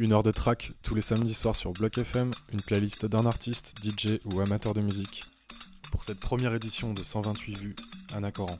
Une heure de track tous les samedis soirs sur Block FM, une playlist d'un artiste, DJ ou amateur de musique. Pour cette première édition de 128 vues, Anna Coran.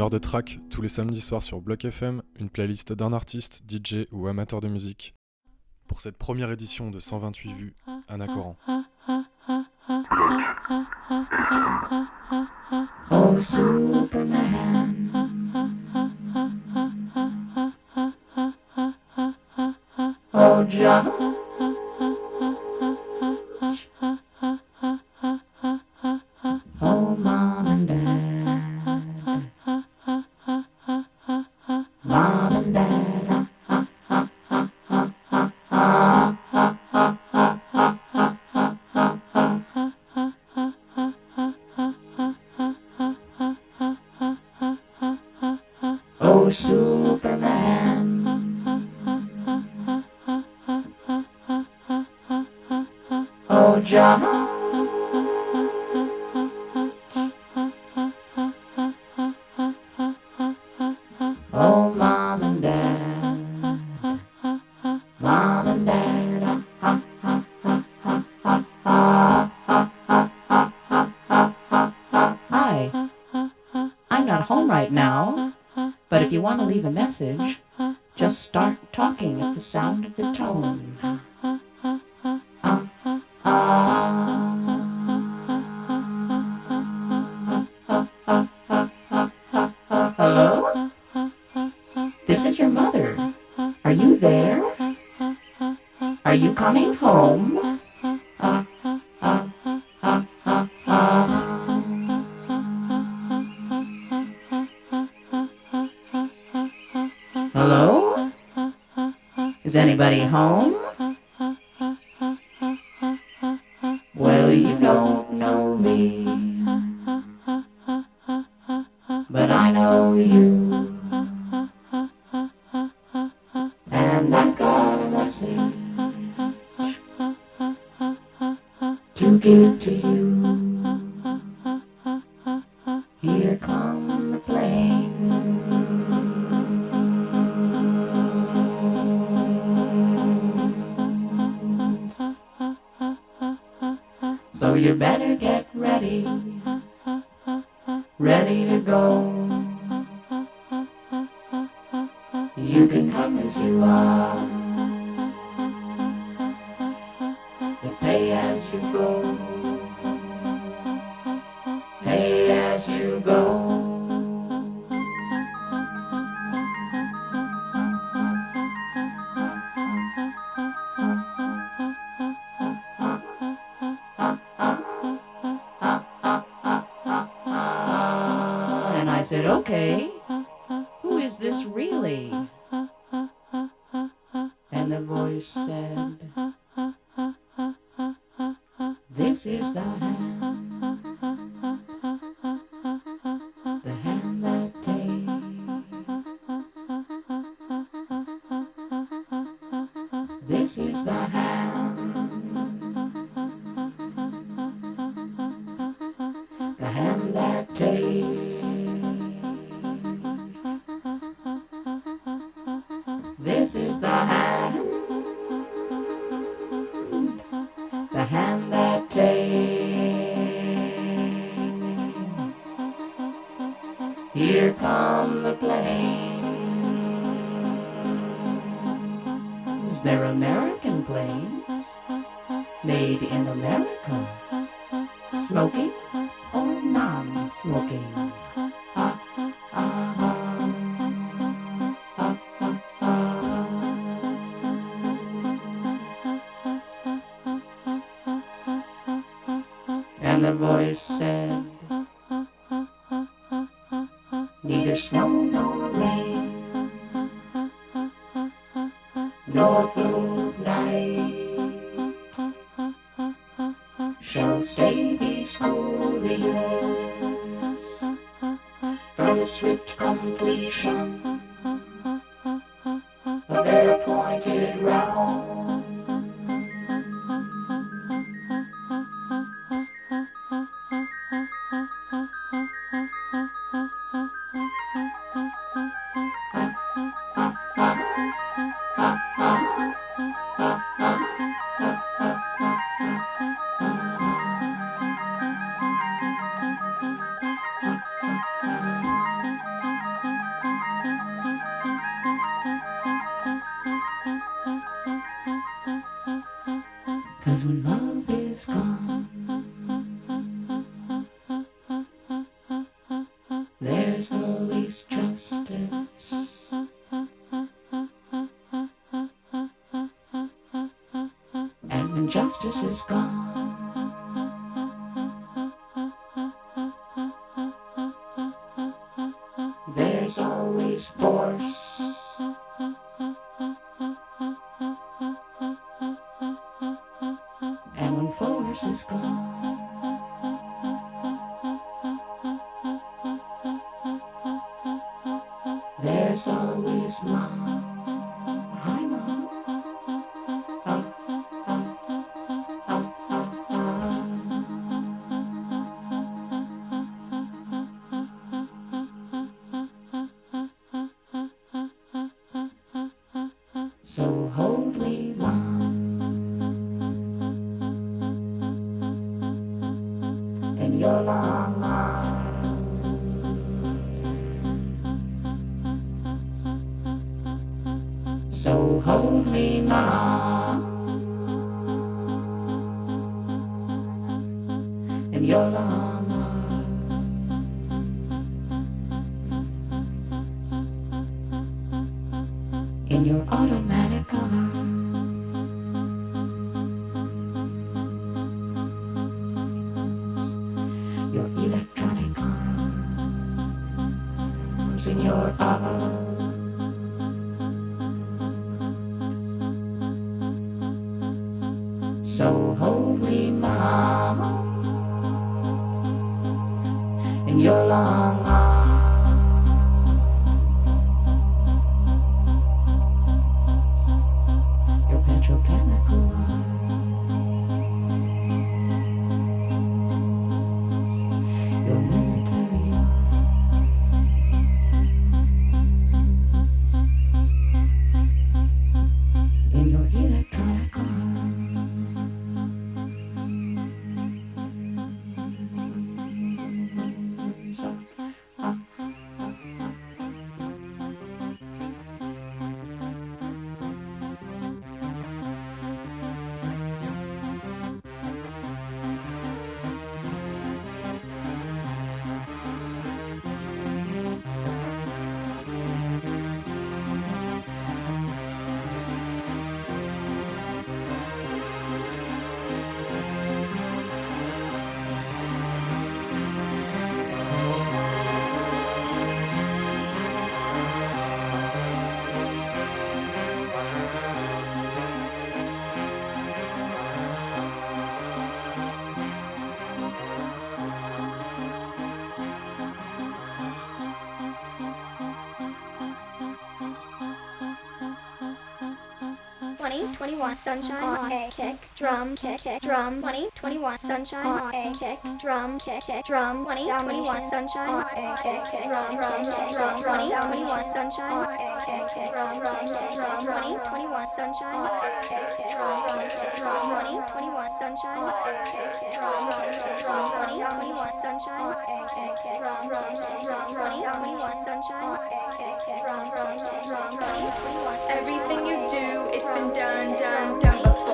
Une de track tous les samedis soirs sur Block FM, une playlist d'un artiste, DJ ou amateur de musique. Pour cette première édition de 128 vues, Anna Coran. under the tongue. Ha, ha, ha. home. This is the hand. justice is gone. 20, 21, sunshine on kick, drum kick, kick, drum 20, 21, sunshine on kick, drum kick, kick, drum 20, 21, sunshine on kick, drum, drum, drum, drum 20, 21, sunshine drum, drum, drum, sunshine, drum, sunshine, drum, sunshine, drum, sunshine, Everything you do, it's been done, done, done before.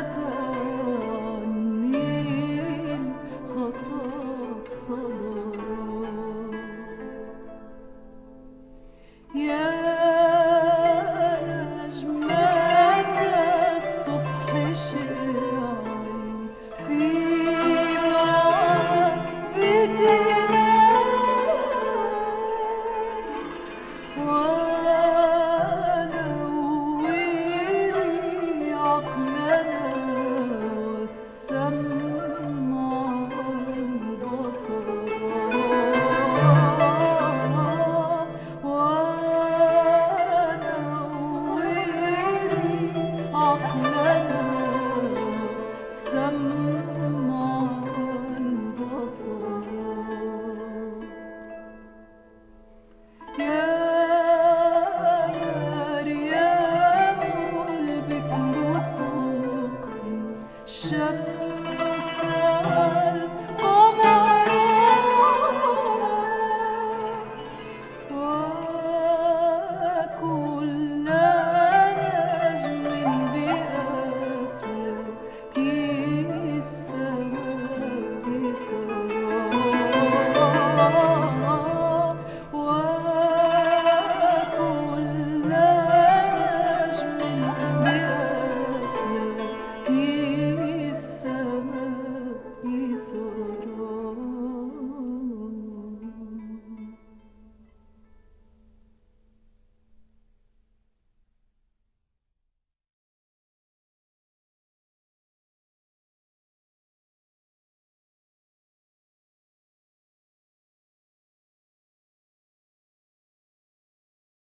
anlatır